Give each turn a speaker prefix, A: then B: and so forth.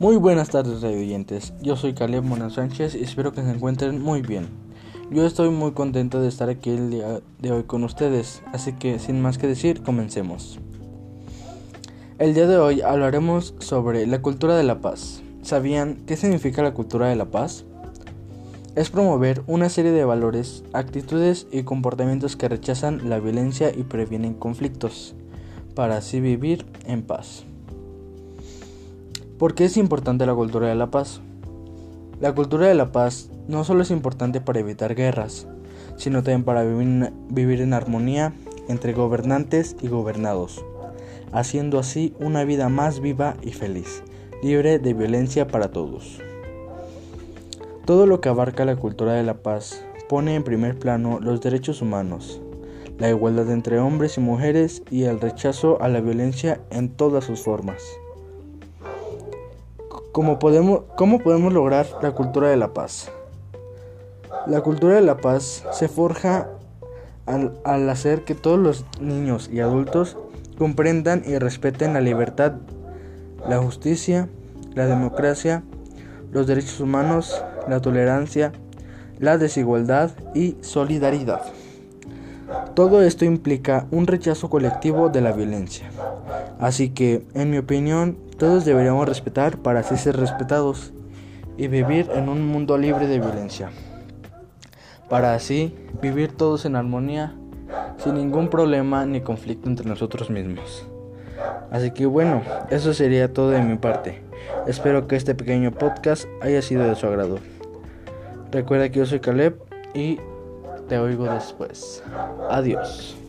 A: Muy buenas tardes, radio oyentes. Yo soy Caleb Mona Sánchez y espero que se encuentren muy bien. Yo estoy muy contento de estar aquí el día de hoy con ustedes, así que sin más que decir, comencemos. El día de hoy hablaremos sobre la cultura de la paz. ¿Sabían qué significa la cultura de la paz? Es promover una serie de valores, actitudes y comportamientos que rechazan la violencia y previenen conflictos, para así vivir en paz. ¿Por qué es importante la cultura de la paz? La cultura de la paz no solo es importante para evitar guerras, sino también para vivir, en armonía entre gobernantes y gobernados, haciendo así una vida más viva y feliz, libre de violencia para todos. Todo lo que abarca la cultura de la paz pone en primer plano los derechos humanos, la igualdad entre hombres y mujeres y el rechazo a la violencia en todas sus formas. ¿Cómo podemos, ¿Cómo podemos lograr la cultura de la paz? La cultura de la paz se forja al, al, hacer que todos los niños y adultos comprendan y respeten la libertad, la justicia, la democracia, los derechos humanos, la tolerancia, la desigualdad y solidaridad. Todo esto implica un rechazo colectivo de la violencia. Así que, en mi opinión, todos deberíamos respetar para así ser respetados y vivir en un mundo libre de violencia. Para así vivir todos en armonía, sin ningún problema ni conflicto entre nosotros mismos. Así que bueno, eso sería todo de mi parte. Espero que este pequeño podcast haya sido de su agrado. Recuerda que yo soy Caleb y te oigo después. Adiós.